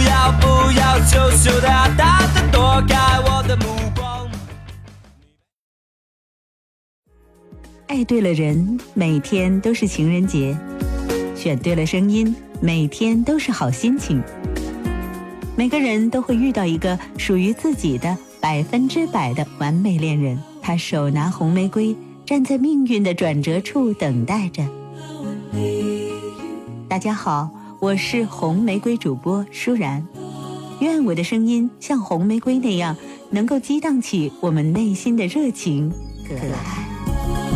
要不要羞羞答答的躲开我的目光。爱对了人，每天都是情人节；选对了声音，每天都是好心情。每个人都会遇到一个属于自己的百分之百的完美恋人，他手拿红玫瑰，站在命运的转折处等待着。大家好，我是红玫瑰主播舒然，愿我的声音像红玫瑰那样，能够激荡起我们内心的热情和爱。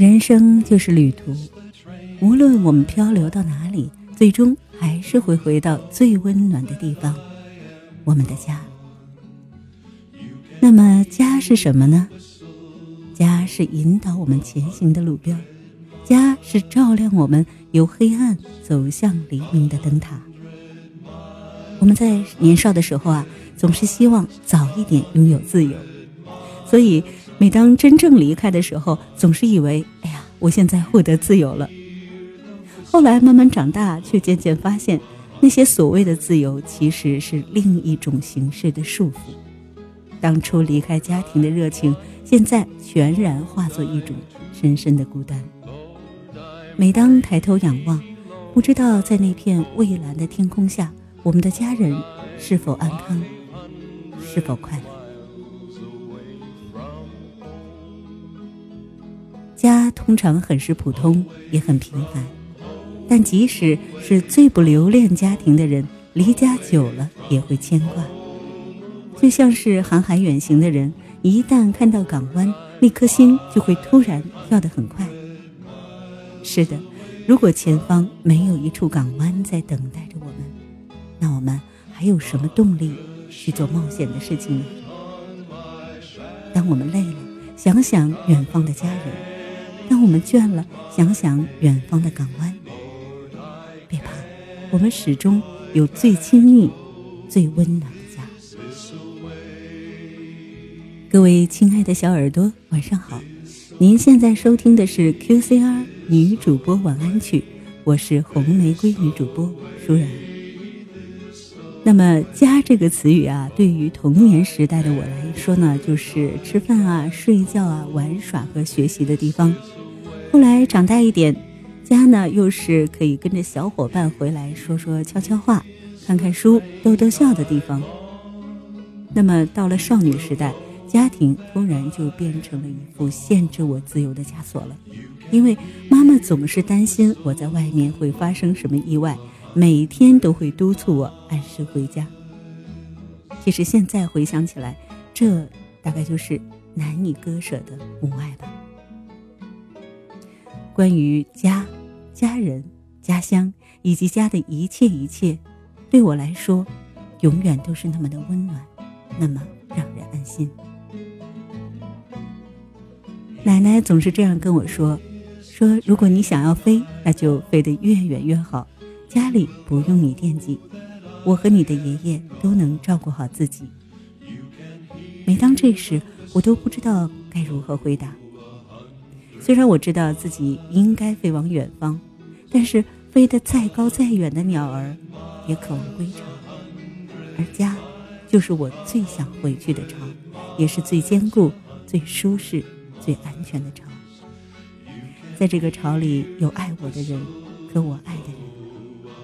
人生就是旅途，无论我们漂流到哪里，最终还是会回到最温暖的地方——我们的家。那么，家是什么呢？家是引导我们前行的路标，家是照亮我们由黑暗走向黎明的灯塔。我们在年少的时候啊，总是希望早一点拥有自由，所以。每当真正离开的时候，总是以为，哎呀，我现在获得自由了。后来慢慢长大，却渐渐发现，那些所谓的自由，其实是另一种形式的束缚。当初离开家庭的热情，现在全然化作一种深深的孤单。每当抬头仰望，不知道在那片蔚蓝的天空下，我们的家人是否安康，是否快乐。通常很是普通，也很平凡，但即使是最不留恋家庭的人，离家久了也会牵挂。就像是航海远行的人，一旦看到港湾，那颗心就会突然跳得很快。是的，如果前方没有一处港湾在等待着我们，那我们还有什么动力去做冒险的事情呢？当我们累了，想想远方的家人。当我们倦了，想想远方的港湾。别怕，我们始终有最亲密、最温暖的家。各位亲爱的小耳朵，晚上好！您现在收听的是 QCR 女主播晚安曲，我是红玫瑰女主播舒然。那么“家”这个词语啊，对于童年时代的我来说呢，就是吃饭啊、睡觉啊、玩耍和学习的地方。后来长大一点，家呢又是可以跟着小伙伴回来说说悄悄话、看看书、逗逗笑的地方。那么到了少女时代，家庭突然就变成了一副限制我自由的枷锁了，因为妈妈总是担心我在外面会发生什么意外，每天都会督促我按时回家。其实现在回想起来，这大概就是难以割舍的母爱吧。关于家、家人、家乡以及家的一切一切，对我来说，永远都是那么的温暖，那么让人安心。奶奶总是这样跟我说：“说如果你想要飞，那就飞得越远越好，家里不用你惦记，我和你的爷爷都能照顾好自己。”每当这时，我都不知道该如何回答。虽然我知道自己应该飞往远方，但是飞得再高再远的鸟儿，也渴望归巢，而家，就是我最想回去的巢，也是最坚固、最舒适。最安全的巢，在这个巢里有爱我的人和我爱的人。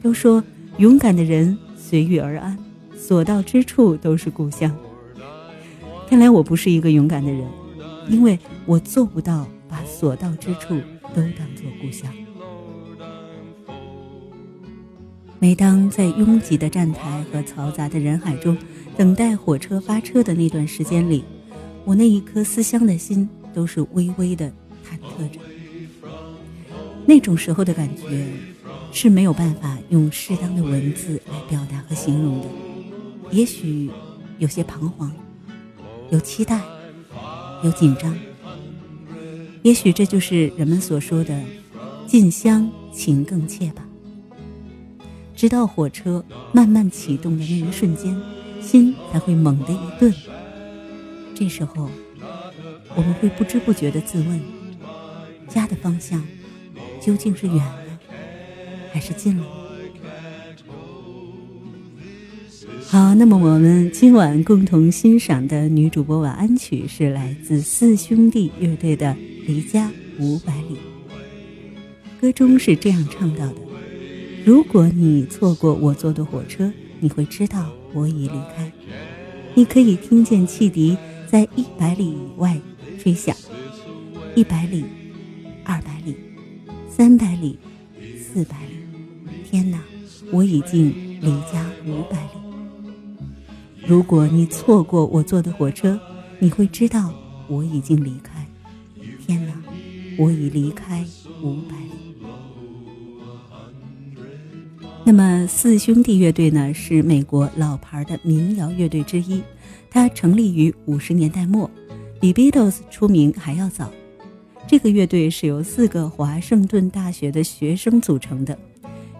都说勇敢的人随遇而安，所到之处都是故乡。看来我不是一个勇敢的人，因为我做不到把所到之处都当作故乡。每当在拥挤的站台和嘈杂的人海中等待火车发车的那段时间里。我那一颗思乡的心都是微微的忐忑着，那种时候的感觉是没有办法用适当的文字来表达和形容的。也许有些彷徨，有期待，有紧张。也许这就是人们所说的“近乡情更怯”吧。直到火车慢慢启动的那一瞬间，心才会猛地一顿。这时候，我们会不知不觉地自问：家的方向究竟是远了，还是近了？好，那么我们今晚共同欣赏的女主播晚安曲是来自四兄弟乐队的《离家五百里》。歌中是这样唱到的：“如果你错过我坐的火车，你会知道我已离开。你可以听见汽笛。”在一百里以外吹响，一百里，二百里，三百里，四百里。天哪，我已经离家五百里。如果你错过我坐的火车，你会知道我已经离开。天哪，我已离开五百里。那么四兄弟乐队呢？是美国老牌的民谣乐队之一。它成立于五十年代末，比 Beatles 出名还要早。这个乐队是由四个华盛顿大学的学生组成的。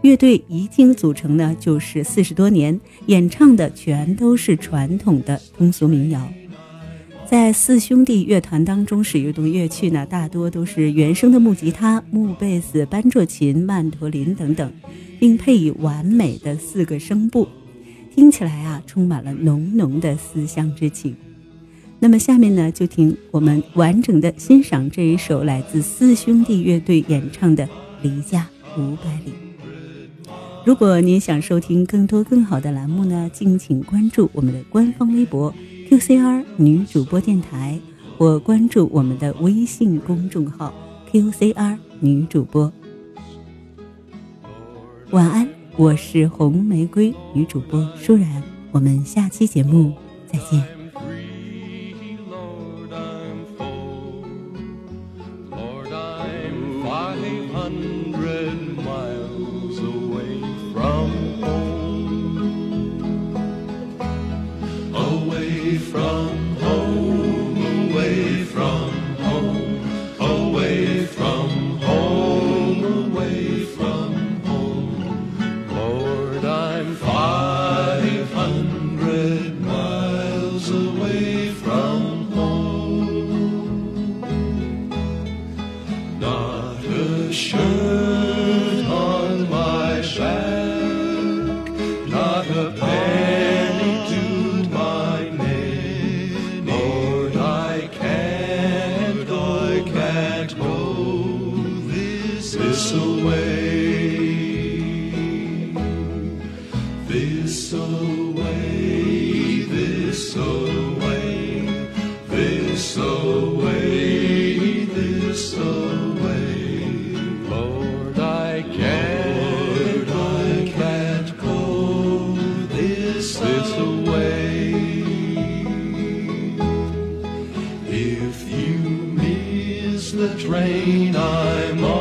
乐队一经组成呢，就是四十多年，演唱的全都是传统的通俗民谣。在四兄弟乐团当中，使用的乐器呢，大多都是原声的木吉他、木贝斯、班卓琴、曼陀林等等，并配以完美的四个声部。听起来啊，充满了浓浓的思乡之情。那么下面呢，就听我们完整的欣赏这一首来自四兄弟乐队演唱的《离家五百里》。如果您想收听更多更好的栏目呢，敬请关注我们的官方微博 QCR 女主播电台，或关注我们的微信公众号 QCR 女主播。晚安。我是红玫瑰女主播舒然，我们下期节目再见。shirt on my back, not a penny to my name. Lord, I can't, I can't go this, this away, this away, this away. train I'm on.